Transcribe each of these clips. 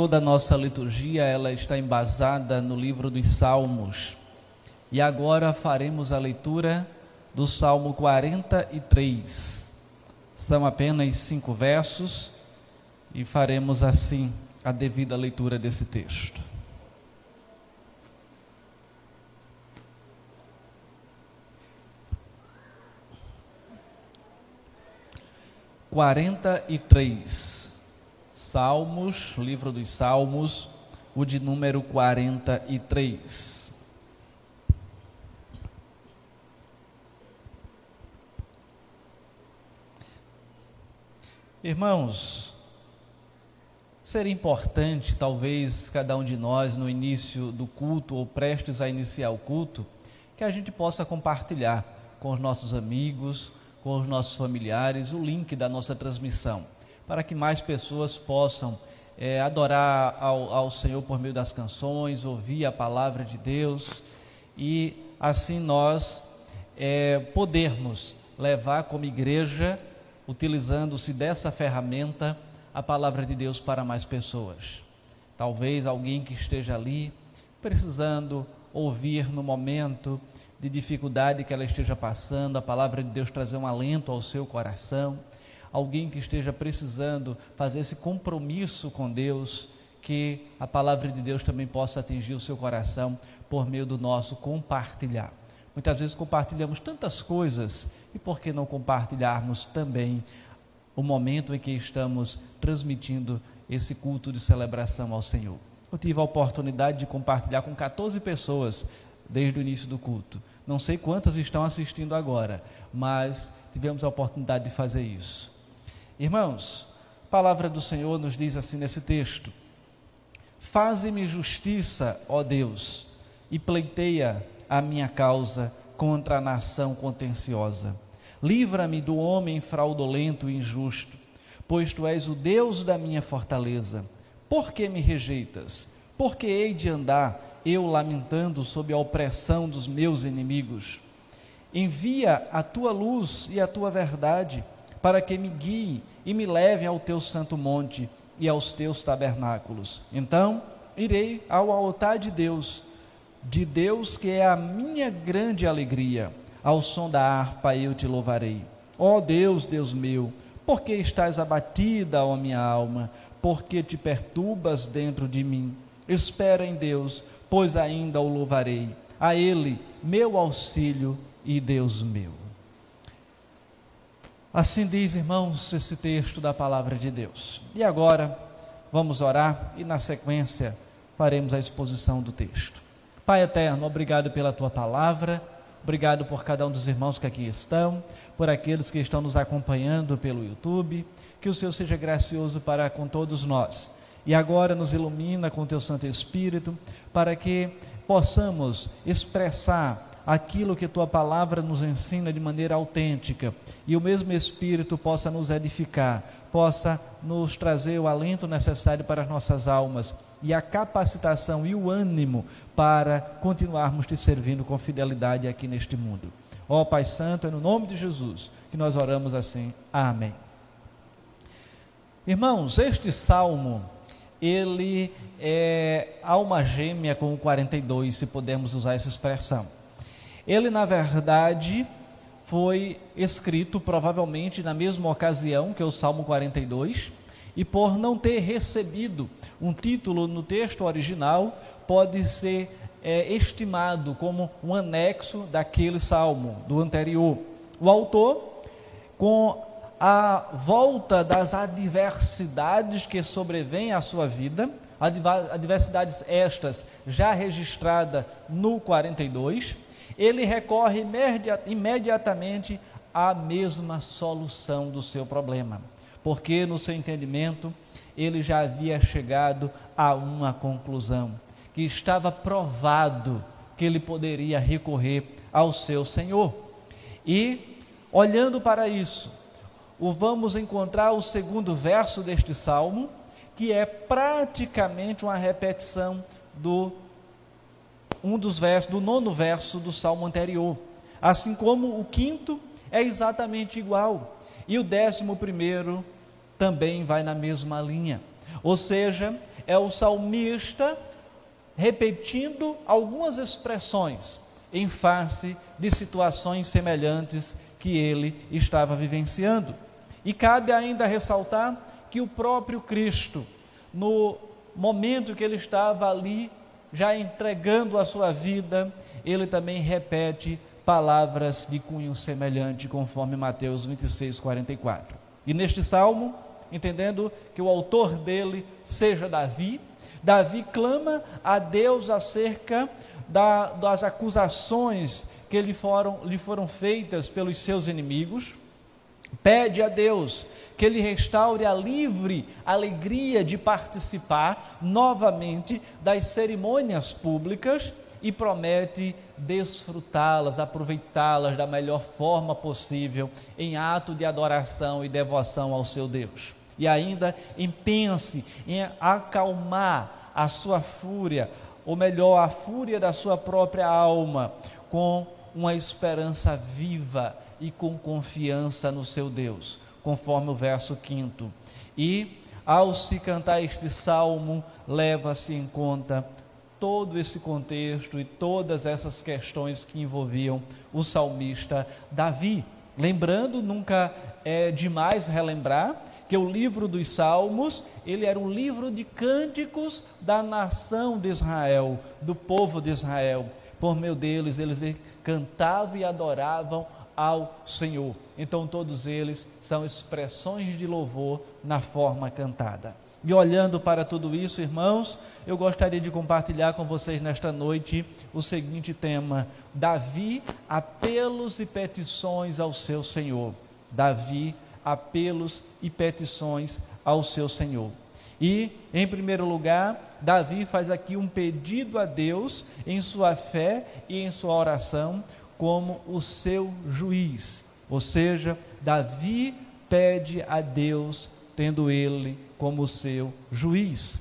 Toda a nossa liturgia ela está embasada no livro dos Salmos. E agora faremos a leitura do Salmo 43. São apenas cinco versos e faremos assim a devida leitura desse texto. Quarenta e três. Salmos, livro dos Salmos, o de número 43. Irmãos, seria importante, talvez, cada um de nós, no início do culto ou prestes a iniciar o culto, que a gente possa compartilhar com os nossos amigos, com os nossos familiares, o link da nossa transmissão para que mais pessoas possam é, adorar ao, ao Senhor por meio das canções, ouvir a palavra de Deus e assim nós é, podermos levar como igreja, utilizando-se dessa ferramenta, a palavra de Deus para mais pessoas. Talvez alguém que esteja ali precisando ouvir no momento de dificuldade que ela esteja passando, a palavra de Deus trazer um alento ao seu coração alguém que esteja precisando fazer esse compromisso com Deus, que a palavra de Deus também possa atingir o seu coração por meio do nosso compartilhar. Muitas vezes compartilhamos tantas coisas e por que não compartilharmos também o momento em que estamos transmitindo esse culto de celebração ao Senhor? Eu tive a oportunidade de compartilhar com 14 pessoas desde o início do culto. Não sei quantas estão assistindo agora, mas tivemos a oportunidade de fazer isso. Irmãos, a palavra do Senhor nos diz assim nesse texto: Faze-me justiça, ó Deus, e pleiteia a minha causa contra a nação contenciosa. Livra-me do homem fraudulento e injusto, pois tu és o Deus da minha fortaleza. Por que me rejeitas? Por que hei de andar eu lamentando sob a opressão dos meus inimigos? Envia a tua luz e a tua verdade para que me guiem e me levem ao teu santo monte e aos teus tabernáculos. Então irei ao altar de Deus, de Deus que é a minha grande alegria. Ao som da harpa eu te louvarei. Ó oh Deus, Deus meu, por que estás abatida, ó minha alma? Por que te perturbas dentro de mim? Espera em Deus, pois ainda o louvarei. A Ele, meu auxílio e Deus meu. Assim diz, irmãos, esse texto da palavra de Deus. E agora, vamos orar e, na sequência, faremos a exposição do texto. Pai eterno, obrigado pela tua palavra, obrigado por cada um dos irmãos que aqui estão, por aqueles que estão nos acompanhando pelo YouTube. Que o Senhor seja gracioso para com todos nós. E agora nos ilumina com teu Santo Espírito, para que possamos expressar aquilo que tua palavra nos ensina de maneira autêntica e o mesmo Espírito possa nos edificar, possa nos trazer o alento necessário para as nossas almas e a capacitação e o ânimo para continuarmos te servindo com fidelidade aqui neste mundo. Ó Pai Santo, é no nome de Jesus que nós oramos assim. Amém. Irmãos, este salmo, ele é alma gêmea com o 42, se pudermos usar essa expressão. Ele, na verdade, foi escrito provavelmente na mesma ocasião que o Salmo 42, e por não ter recebido um título no texto original, pode ser é, estimado como um anexo daquele salmo, do anterior. O autor, com a volta das adversidades que sobrevêm à sua vida, adversidades estas já registrada no 42, ele recorre imediatamente à mesma solução do seu problema, porque no seu entendimento ele já havia chegado a uma conclusão, que estava provado que ele poderia recorrer ao seu Senhor. E, olhando para isso, vamos encontrar o segundo verso deste salmo, que é praticamente uma repetição do um dos versos, do nono verso do salmo anterior. Assim como o quinto é exatamente igual. E o décimo primeiro também vai na mesma linha. Ou seja, é o salmista repetindo algumas expressões em face de situações semelhantes que ele estava vivenciando. E cabe ainda ressaltar que o próprio Cristo, no momento que ele estava ali, já entregando a sua vida, ele também repete palavras de cunho semelhante, conforme Mateus 26, 44. E neste salmo, entendendo que o autor dele seja Davi, Davi clama a Deus acerca da, das acusações que lhe foram, lhe foram feitas pelos seus inimigos, pede a Deus que ele restaure a livre alegria de participar novamente das cerimônias públicas e promete desfrutá-las, aproveitá-las da melhor forma possível em ato de adoração e devoção ao seu Deus. E ainda em pense em acalmar a sua fúria, ou melhor, a fúria da sua própria alma, com uma esperança viva e com confiança no seu Deus, conforme o verso 5. E ao se cantar este salmo, leva-se em conta todo esse contexto e todas essas questões que envolviam o salmista Davi. Lembrando, nunca é demais relembrar que o livro dos Salmos, ele era um livro de cânticos da nação de Israel, do povo de Israel. Por meio deles, eles cantavam e adoravam ao Senhor. Então, todos eles são expressões de louvor na forma cantada. E olhando para tudo isso, irmãos, eu gostaria de compartilhar com vocês nesta noite o seguinte tema: Davi, apelos e petições ao seu Senhor. Davi, apelos e petições ao seu Senhor. E, em primeiro lugar, Davi faz aqui um pedido a Deus em sua fé e em sua oração, como o seu juiz. Ou seja, Davi pede a Deus, tendo ele como seu juiz.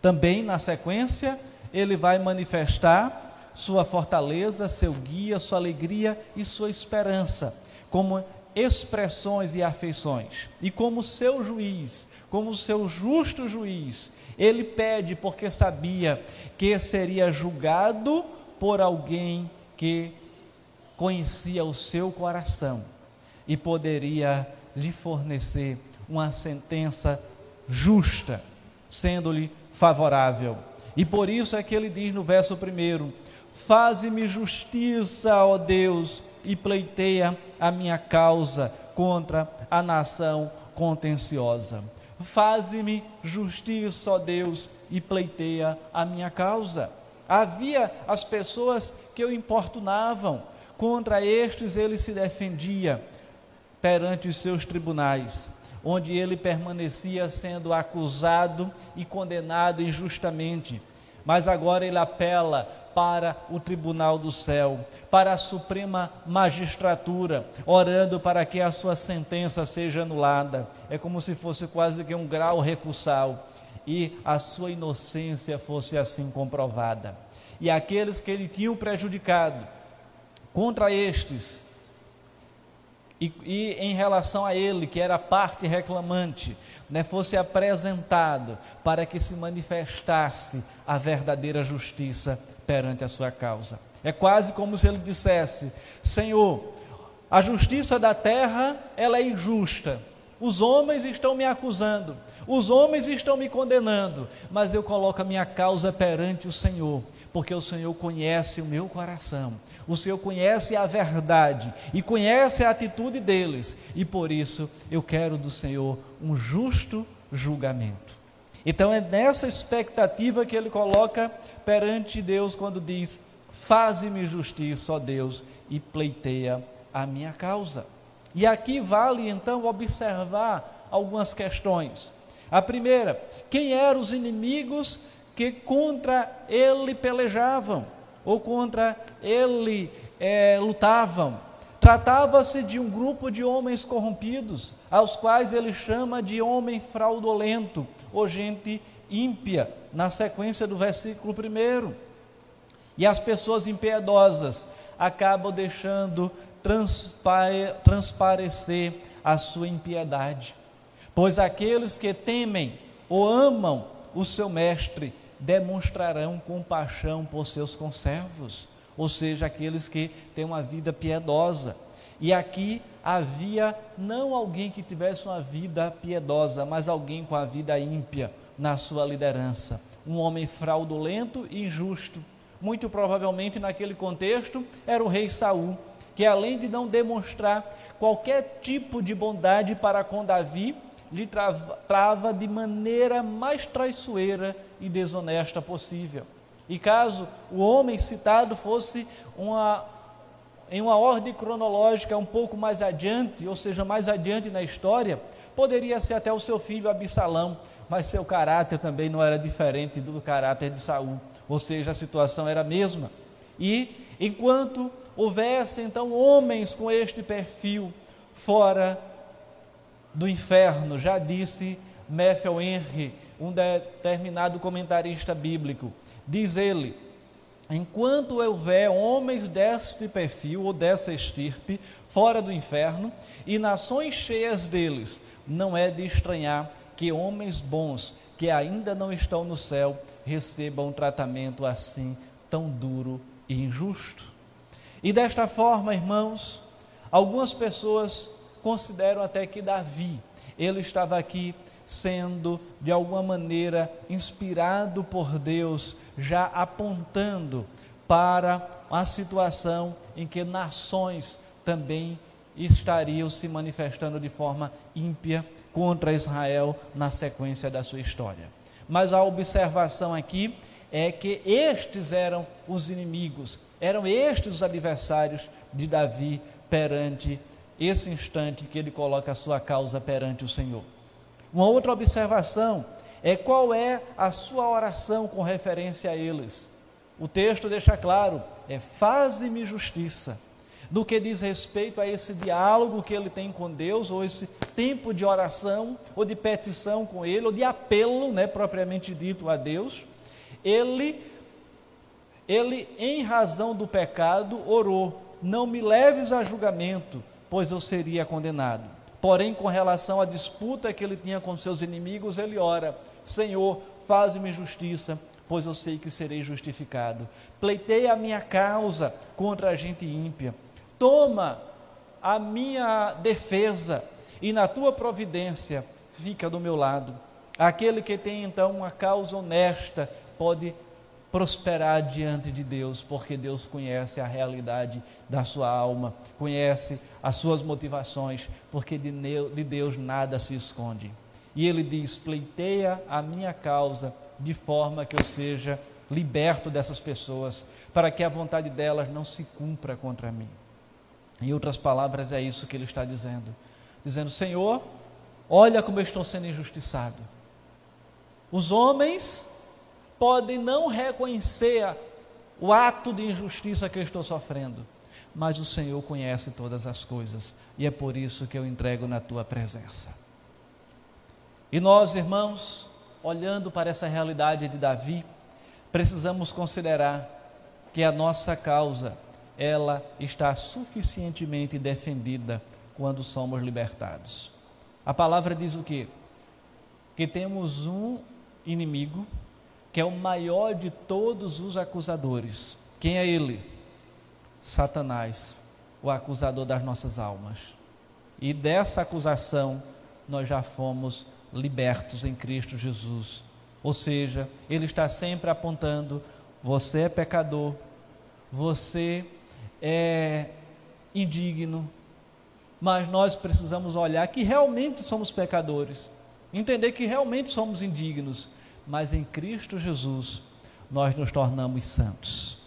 Também na sequência, ele vai manifestar sua fortaleza, seu guia, sua alegria e sua esperança, como expressões e afeições. E como seu juiz, como seu justo juiz, ele pede porque sabia que seria julgado por alguém que conhecia o seu coração e poderia lhe fornecer uma sentença justa, sendo-lhe favorável. E por isso é que ele diz no verso primeiro: Faze-me justiça, ó Deus, e pleiteia a minha causa contra a nação contenciosa. Faze-me justiça, ó Deus, e pleiteia a minha causa. Havia as pessoas que o importunavam, contra estes ele se defendia perante os seus tribunais onde ele permanecia sendo acusado e condenado injustamente. Mas agora ele apela para o tribunal do céu, para a suprema magistratura, orando para que a sua sentença seja anulada. É como se fosse quase que um grau recursal e a sua inocência fosse assim comprovada. E aqueles que ele tinha prejudicado, contra estes, e, e em relação a ele, que era parte reclamante, né, fosse apresentado para que se manifestasse a verdadeira justiça perante a sua causa. É quase como se ele dissesse: Senhor, a justiça da terra ela é injusta. Os homens estão me acusando, os homens estão me condenando, mas eu coloco a minha causa perante o Senhor, porque o Senhor conhece o meu coração. O Senhor conhece a verdade e conhece a atitude deles, e por isso eu quero do Senhor um justo julgamento. Então é nessa expectativa que ele coloca perante Deus quando diz: Faze-me justiça, ó Deus, e pleiteia a minha causa. E aqui vale então observar algumas questões. A primeira, quem eram os inimigos que contra ele pelejavam? ou contra ele é, lutavam. Tratava-se de um grupo de homens corrompidos, aos quais ele chama de homem fraudulento ou gente ímpia, na sequência do versículo 1. E as pessoas impiedosas acabam deixando transpare, transparecer a sua impiedade, pois aqueles que temem ou amam o seu mestre demonstrarão compaixão por seus conservos, ou seja, aqueles que têm uma vida piedosa. E aqui havia não alguém que tivesse uma vida piedosa, mas alguém com a vida ímpia na sua liderança. Um homem fraudulento e injusto. Muito provavelmente naquele contexto era o rei Saul, que além de não demonstrar qualquer tipo de bondade para com Davi, lhe trava, de maneira mais traiçoeira e desonesta possível. E caso o homem citado fosse uma, em uma ordem cronológica um pouco mais adiante, ou seja, mais adiante na história, poderia ser até o seu filho Absalão, mas seu caráter também não era diferente do caráter de Saul, ou seja, a situação era a mesma. E enquanto houvesse então homens com este perfil fora do inferno, já disse Matthew Henry, um determinado comentarista bíblico. Diz ele: enquanto houver homens deste perfil ou dessa estirpe fora do inferno e nações cheias deles, não é de estranhar que homens bons que ainda não estão no céu recebam um tratamento assim tão duro e injusto. E desta forma, irmãos, algumas pessoas consideram até que Davi, ele estava aqui sendo de alguma maneira inspirado por Deus, já apontando para a situação em que nações também estariam se manifestando de forma ímpia contra Israel na sequência da sua história. Mas a observação aqui é que estes eram os inimigos, eram estes os adversários de Davi perante esse instante que ele coloca a sua causa perante o Senhor. Uma outra observação é qual é a sua oração com referência a eles. O texto deixa claro: é faze-me justiça. No que diz respeito a esse diálogo que ele tem com Deus, ou esse tempo de oração, ou de petição com Ele, ou de apelo, né, propriamente dito a Deus, ele, ele, em razão do pecado, orou: Não me leves a julgamento, pois eu seria condenado. Porém, com relação à disputa que ele tinha com seus inimigos, ele ora: Senhor, faze-me justiça, pois eu sei que serei justificado. Pleitei a minha causa contra a gente ímpia. Toma a minha defesa e na tua providência fica do meu lado. Aquele que tem então uma causa honesta pode prosperar diante de Deus, porque Deus conhece a realidade da sua alma, conhece as suas motivações, porque de Deus nada se esconde. E ele diz: pleiteia a minha causa de forma que eu seja liberto dessas pessoas, para que a vontade delas não se cumpra contra mim. Em outras palavras, é isso que ele está dizendo: dizendo, Senhor, olha como eu estou sendo injustiçado. Os homens podem não reconhecer o ato de injustiça que eu estou sofrendo, mas o Senhor conhece todas as coisas e é por isso que eu entrego na tua presença. E nós, irmãos, olhando para essa realidade de Davi, precisamos considerar que a nossa causa ela está suficientemente defendida quando somos libertados. A palavra diz o quê? Que temos um inimigo que é o maior de todos os acusadores. Quem é ele? Satanás, o acusador das nossas almas. E dessa acusação nós já fomos libertos em Cristo Jesus. Ou seja, ele está sempre apontando: você é pecador, você é indigno, mas nós precisamos olhar que realmente somos pecadores, entender que realmente somos indignos mas em Cristo Jesus nós nos tornamos santos.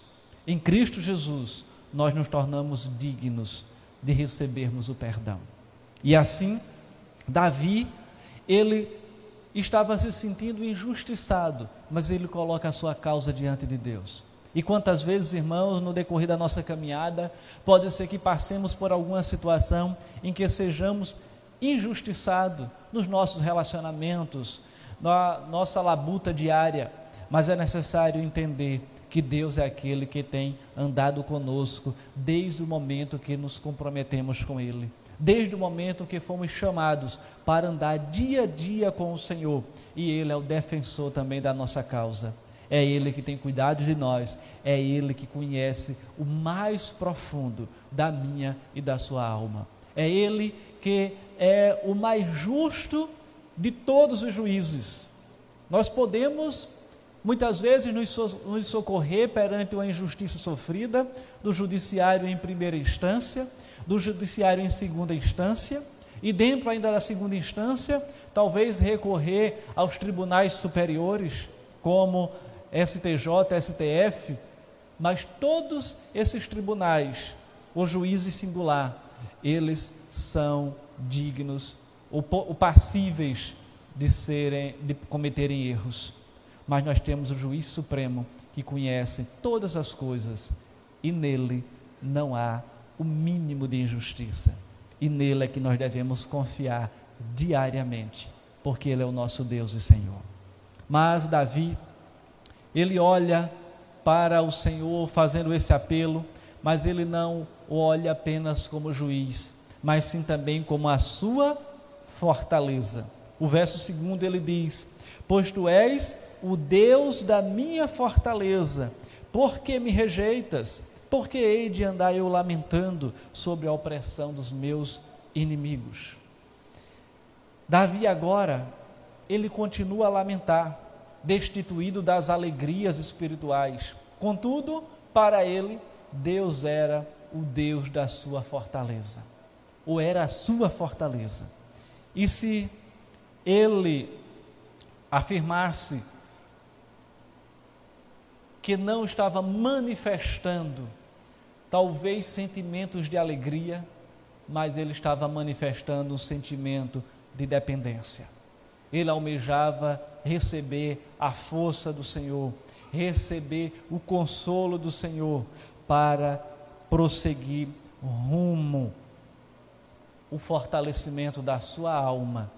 Em Cristo Jesus nós nos tornamos dignos de recebermos o perdão. E assim, Davi, ele estava se sentindo injustiçado, mas ele coloca a sua causa diante de Deus. E quantas vezes, irmãos, no decorrer da nossa caminhada, pode ser que passemos por alguma situação em que sejamos injustiçados nos nossos relacionamentos, na nossa labuta diária, mas é necessário entender que Deus é aquele que tem andado conosco desde o momento que nos comprometemos com Ele. desde o momento que fomos chamados para andar dia a dia com o Senhor, e Ele é o defensor também da nossa causa. É Ele que tem cuidado de nós, é Ele que conhece o mais profundo da minha e da sua alma. É Ele que é o mais justo de todos os juízes. Nós podemos muitas vezes nos socorrer perante uma injustiça sofrida do judiciário em primeira instância, do judiciário em segunda instância, e dentro ainda da segunda instância, talvez recorrer aos tribunais superiores, como STJ, STF, mas todos esses tribunais, o juízes singular, eles são dignos ou, passíveis de serem de cometerem erros. Mas nós temos o juiz supremo que conhece todas as coisas e nele não há o mínimo de injustiça. E nele é que nós devemos confiar diariamente, porque ele é o nosso Deus e Senhor. Mas Davi, ele olha para o Senhor fazendo esse apelo, mas ele não olha apenas como juiz, mas sim também como a sua fortaleza. O verso segundo ele diz: Pois tu és o Deus da minha fortaleza, por que me rejeitas? Por que hei de andar eu lamentando sobre a opressão dos meus inimigos? Davi agora, ele continua a lamentar, destituído das alegrias espirituais. Contudo, para ele, Deus era o Deus da sua fortaleza, ou era a sua fortaleza. E se ele afirmasse que não estava manifestando talvez sentimentos de alegria, mas ele estava manifestando um sentimento de dependência. Ele almejava receber a força do Senhor, receber o consolo do Senhor para prosseguir rumo o fortalecimento da sua alma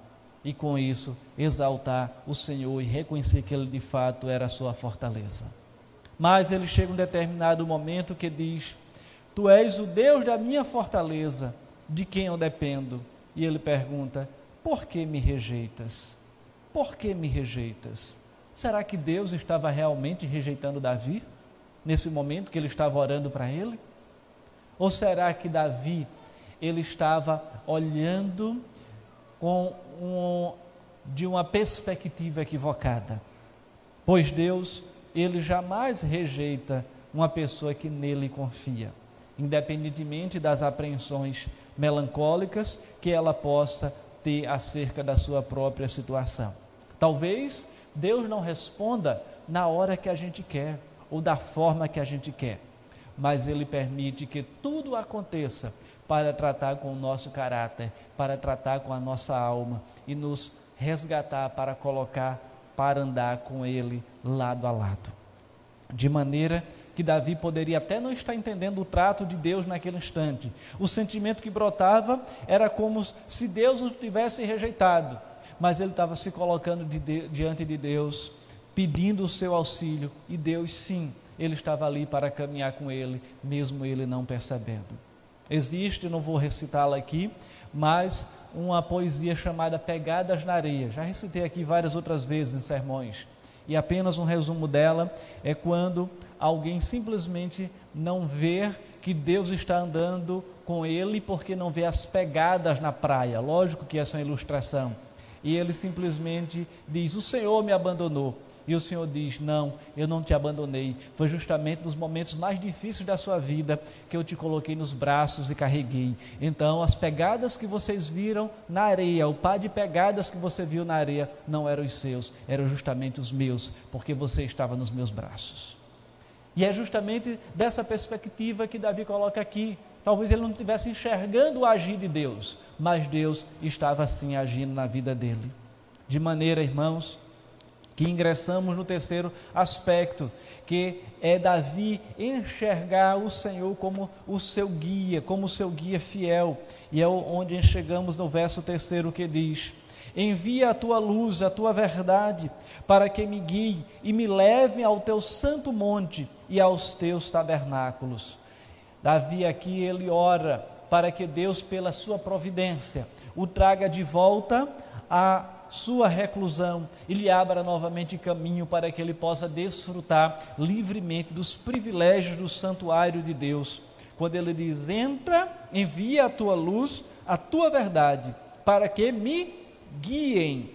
e com isso exaltar o Senhor e reconhecer que ele de fato era a sua fortaleza. Mas ele chega um determinado momento que diz: Tu és o Deus da minha fortaleza, de quem eu dependo. E ele pergunta: Por que me rejeitas? Por que me rejeitas? Será que Deus estava realmente rejeitando Davi? Nesse momento que ele estava orando para ele? Ou será que Davi ele estava olhando com um, de uma perspectiva equivocada? Pois Deus ele jamais rejeita uma pessoa que nele confia, independentemente das apreensões melancólicas que ela possa ter acerca da sua própria situação. Talvez Deus não responda na hora que a gente quer ou da forma que a gente quer, mas Ele permite que tudo aconteça para tratar com o nosso caráter, para tratar com a nossa alma e nos resgatar para colocar para andar com ele lado a lado. De maneira que Davi poderia até não estar entendendo o trato de Deus naquele instante. O sentimento que brotava era como se Deus o tivesse rejeitado, mas ele estava se colocando de, de, diante de Deus, pedindo o seu auxílio, e Deus sim, ele estava ali para caminhar com ele, mesmo ele não percebendo. Existe, não vou recitá-la aqui, mas uma poesia chamada Pegadas na Areia. Já recitei aqui várias outras vezes em sermões. E apenas um resumo dela é quando alguém simplesmente não vê que Deus está andando com ele porque não vê as pegadas na praia. Lógico que essa é uma ilustração. E ele simplesmente diz: O Senhor me abandonou. E o Senhor diz: Não, eu não te abandonei. Foi justamente nos momentos mais difíceis da sua vida que eu te coloquei nos braços e carreguei. Então, as pegadas que vocês viram na areia, o par de pegadas que você viu na areia, não eram os seus, eram justamente os meus, porque você estava nos meus braços. E é justamente dessa perspectiva que Davi coloca aqui. Talvez ele não estivesse enxergando o agir de Deus, mas Deus estava assim agindo na vida dele. De maneira, irmãos, que ingressamos no terceiro aspecto, que é Davi enxergar o Senhor como o seu guia, como o seu guia fiel. E é onde chegamos no verso terceiro que diz: Envia a tua luz, a tua verdade, para que me guie e me leve ao teu santo monte e aos teus tabernáculos. Davi aqui ele ora para que Deus, pela sua providência, o traga de volta à sua reclusão e lhe abra novamente caminho para que ele possa desfrutar livremente dos privilégios do santuário de Deus. Quando ele diz: Entra, envia a tua luz, a tua verdade, para que me guiem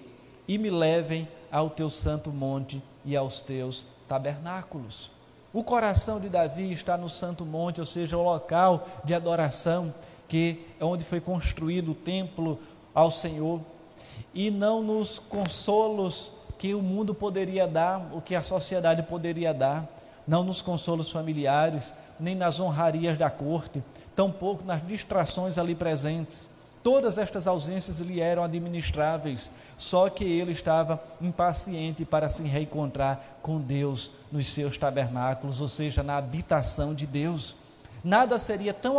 e me levem ao teu santo monte e aos teus tabernáculos. O coração de Davi está no santo monte, ou seja, o local de adoração, que é onde foi construído o templo ao Senhor, e não nos consolos que o mundo poderia dar, o que a sociedade poderia dar, não nos consolos familiares, nem nas honrarias da corte, tampouco nas distrações ali presentes. Todas estas ausências lhe eram administráveis, só que ele estava impaciente para se reencontrar com Deus nos seus tabernáculos, ou seja, na habitação de Deus. Nada seria tão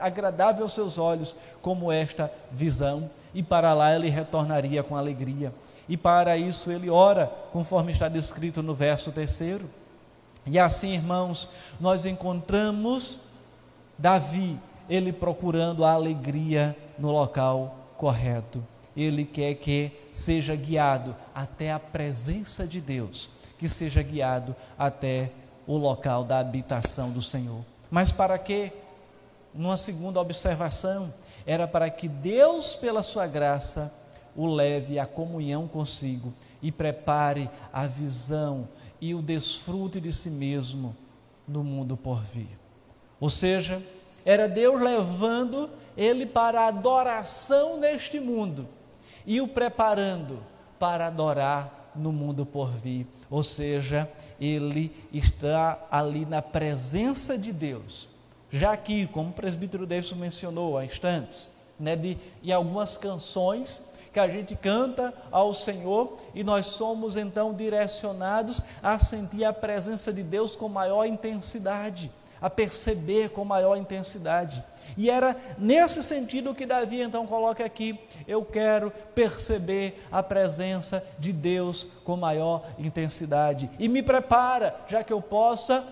agradável aos seus olhos como esta visão, e para lá ele retornaria com alegria. E para isso ele ora, conforme está descrito no verso terceiro. E assim, irmãos, nós encontramos Davi, ele procurando a alegria no local correto. Ele quer que seja guiado até a presença de Deus, que seja guiado até o local da habitação do Senhor. Mas para quê? Numa segunda observação, era para que Deus, pela sua graça, o leve à comunhão consigo e prepare a visão e o desfrute de si mesmo no mundo por vir. Ou seja, era Deus levando ele para a adoração neste mundo e o preparando para adorar no mundo por vir. Ou seja, ele está ali na presença de Deus. Já aqui, como o presbítero Davidson mencionou há instantes, né, de, em algumas canções que a gente canta ao Senhor e nós somos então direcionados a sentir a presença de Deus com maior intensidade, a perceber com maior intensidade. E era nesse sentido que Davi então coloca aqui: eu quero perceber a presença de Deus com maior intensidade e me prepara, já que eu possa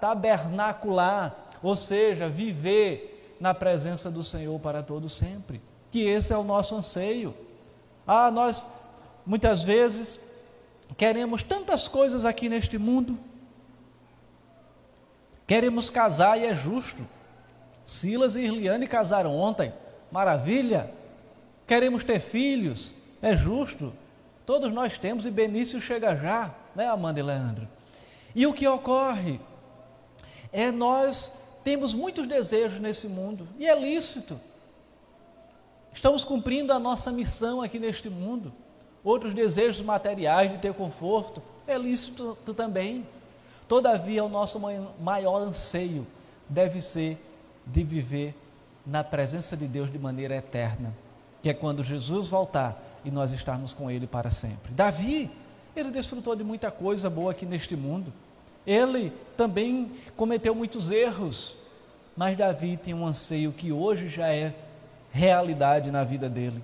tabernacular, ou seja, viver na presença do Senhor para todo sempre. Que esse é o nosso anseio. Ah, nós muitas vezes queremos tantas coisas aqui neste mundo. Queremos casar e é justo. Silas e Irliane casaram ontem, maravilha. Queremos ter filhos, é justo. Todos nós temos e Benício chega já, né, Amanda e Leandro? E o que ocorre é nós temos muitos desejos nesse mundo e é lícito. Estamos cumprindo a nossa missão aqui neste mundo. Outros desejos materiais de ter conforto é lícito também. Todavia, o nosso maior anseio deve ser de viver na presença de Deus de maneira eterna, que é quando Jesus voltar e nós estarmos com Ele para sempre. Davi, ele desfrutou de muita coisa boa aqui neste mundo. Ele também cometeu muitos erros, mas Davi tem um anseio que hoje já é realidade na vida dele,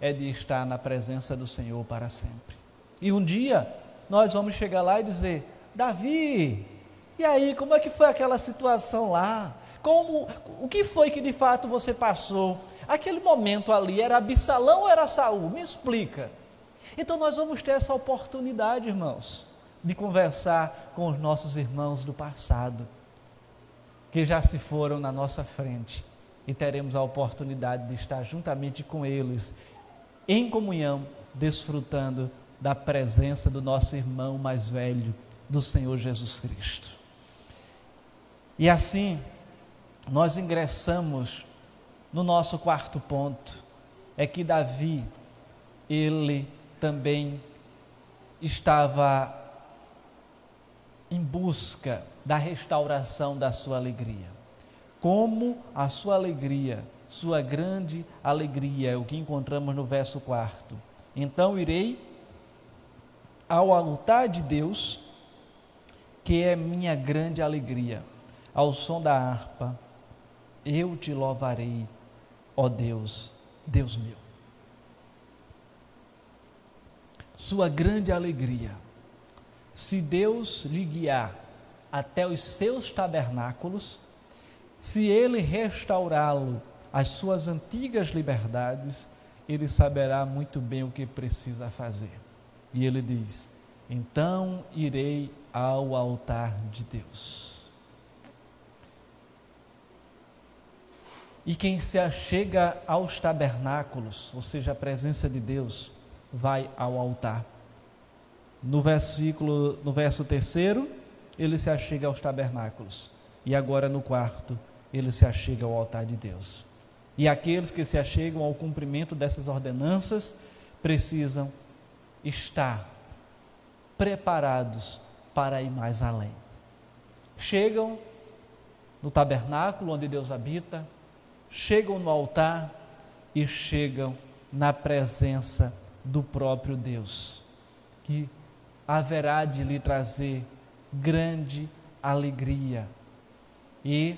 é de estar na presença do Senhor para sempre. E um dia nós vamos chegar lá e dizer: Davi, e aí, como é que foi aquela situação lá? Como, o que foi que de fato você passou? Aquele momento ali era Absalão ou era Saul? Me explica. Então nós vamos ter essa oportunidade, irmãos, de conversar com os nossos irmãos do passado, que já se foram na nossa frente, e teremos a oportunidade de estar juntamente com eles, em comunhão, desfrutando da presença do nosso irmão mais velho, do Senhor Jesus Cristo. E assim, nós ingressamos no nosso quarto ponto, é que Davi, ele também estava em busca da restauração da sua alegria. Como a sua alegria, sua grande alegria, é o que encontramos no verso quarto. Então irei ao altar de Deus, que é minha grande alegria, ao som da harpa, eu te louvarei, ó Deus, Deus meu. Sua grande alegria, se Deus lhe guiar até os seus tabernáculos, se ele restaurá-lo às suas antigas liberdades, ele saberá muito bem o que precisa fazer. E ele diz: Então irei ao altar de Deus. E quem se achega aos tabernáculos, ou seja, a presença de Deus, vai ao altar. No versículo, no verso terceiro, ele se achega aos tabernáculos. E agora no quarto, ele se achega ao altar de Deus. E aqueles que se achegam ao cumprimento dessas ordenanças precisam estar preparados para ir mais além. Chegam no tabernáculo onde Deus habita, chegam no altar e chegam na presença do próprio Deus, que haverá de lhe trazer grande alegria. E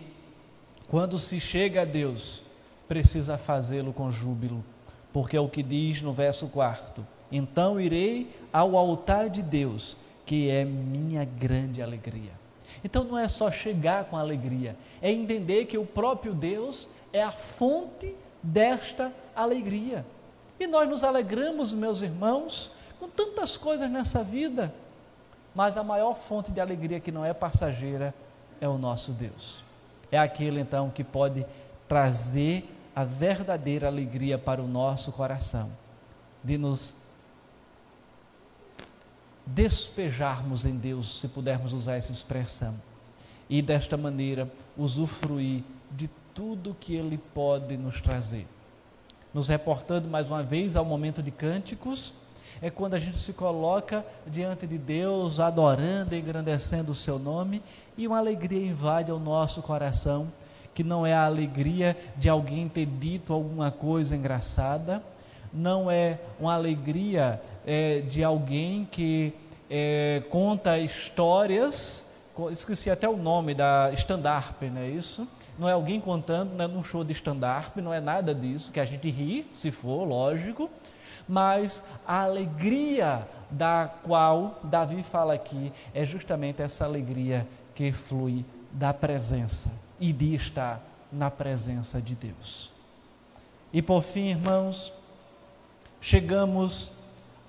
quando se chega a Deus, precisa fazê-lo com júbilo, porque é o que diz no verso 4: Então irei ao altar de Deus, que é minha grande alegria. Então não é só chegar com alegria, é entender que o próprio Deus é a fonte desta alegria. E nós nos alegramos, meus irmãos, com tantas coisas nessa vida, mas a maior fonte de alegria que não é passageira é o nosso Deus. É aquele então que pode trazer a verdadeira alegria para o nosso coração, de nos despejarmos em Deus, se pudermos usar essa expressão, e desta maneira usufruir de tudo que Ele pode nos trazer. Nos reportando mais uma vez ao momento de cânticos, é quando a gente se coloca diante de Deus, adorando e engrandecendo o seu nome, e uma alegria invade o nosso coração que não é a alegria de alguém ter dito alguma coisa engraçada, não é uma alegria é, de alguém que é, conta histórias, esqueci até o nome da stand-up, não é isso? Não é alguém contando, não é num show de stand-up, não é nada disso, que a gente ri, se for, lógico, mas a alegria da qual Davi fala aqui é justamente essa alegria que flui da presença e de estar na presença de Deus. E por fim, irmãos, chegamos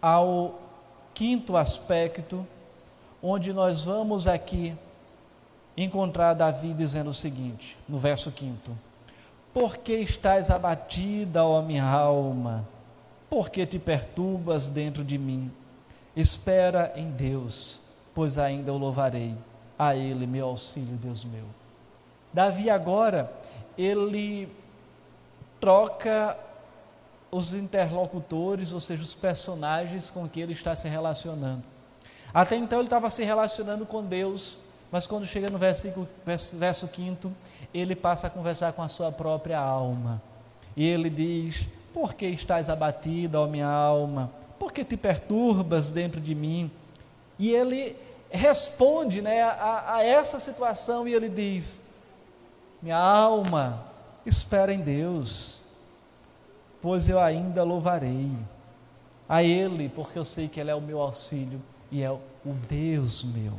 ao quinto aspecto, onde nós vamos aqui encontrar Davi dizendo o seguinte, no verso quinto: Por que estás abatida, ó minha alma? Por que te perturbas dentro de mim? Espera em Deus, pois ainda o louvarei. A Ele, meu auxílio, Deus meu. Davi agora, ele troca os interlocutores, ou seja, os personagens com que ele está se relacionando. Até então ele estava se relacionando com Deus, mas quando chega no versículo, verso 5, ele passa a conversar com a sua própria alma. E ele diz: Por que estás abatida, ó minha alma? Por que te perturbas dentro de mim? E ele responde né, a, a essa situação e ele diz: minha alma, espera em Deus, pois eu ainda louvarei a Ele, porque eu sei que Ele é o meu auxílio e é o Deus meu.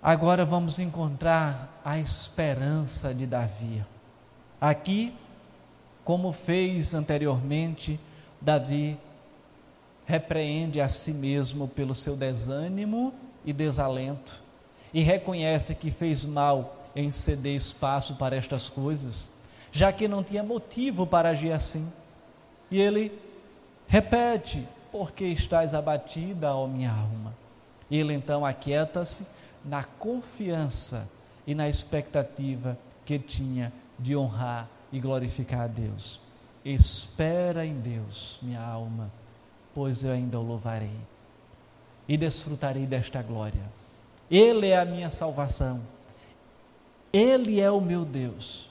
Agora vamos encontrar a esperança de Davi. Aqui, como fez anteriormente, Davi repreende a si mesmo pelo seu desânimo e desalento e reconhece que fez mal em ceder espaço para estas coisas, já que não tinha motivo para agir assim. E ele repete: Por que estás abatida, ó minha alma? Ele então aquieta-se na confiança e na expectativa que tinha de honrar e glorificar a Deus. Espera em Deus, minha alma, pois eu ainda o louvarei e desfrutarei desta glória ele é a minha salvação. Ele é o meu Deus.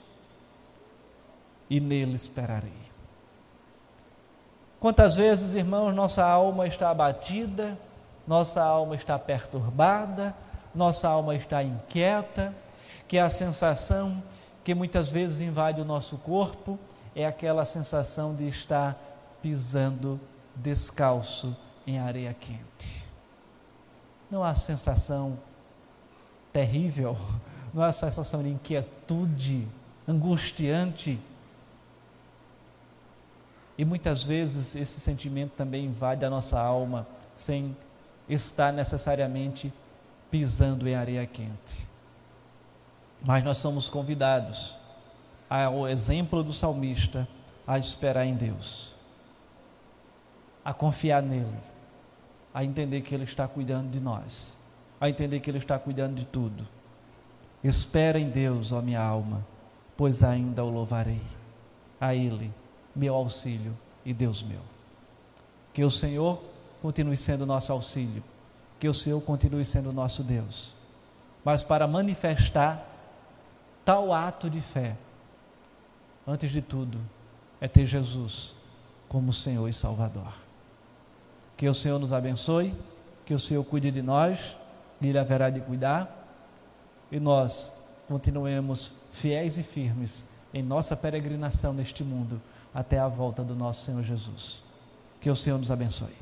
E nele esperarei. Quantas vezes, irmãos, nossa alma está abatida, nossa alma está perturbada, nossa alma está inquieta, que a sensação que muitas vezes invade o nosso corpo é aquela sensação de estar pisando descalço em areia quente. Não há sensação terrível não a sensação de inquietude, angustiante. E muitas vezes esse sentimento também invade a nossa alma sem estar necessariamente pisando em areia quente. Mas nós somos convidados, ao exemplo do salmista, a esperar em Deus, a confiar nele, a entender que Ele está cuidando de nós, a entender que Ele está cuidando de tudo. Espera em Deus, ó minha alma, pois ainda o louvarei. A Ele, meu auxílio e Deus meu. Que o Senhor continue sendo nosso auxílio, que o Senhor continue sendo nosso Deus. Mas para manifestar tal ato de fé, antes de tudo, é ter Jesus como Senhor e Salvador. Que o Senhor nos abençoe, que o Senhor cuide de nós, Ele haverá de cuidar, e nós continuemos fiéis e firmes em nossa peregrinação neste mundo até a volta do nosso Senhor Jesus. Que o Senhor nos abençoe.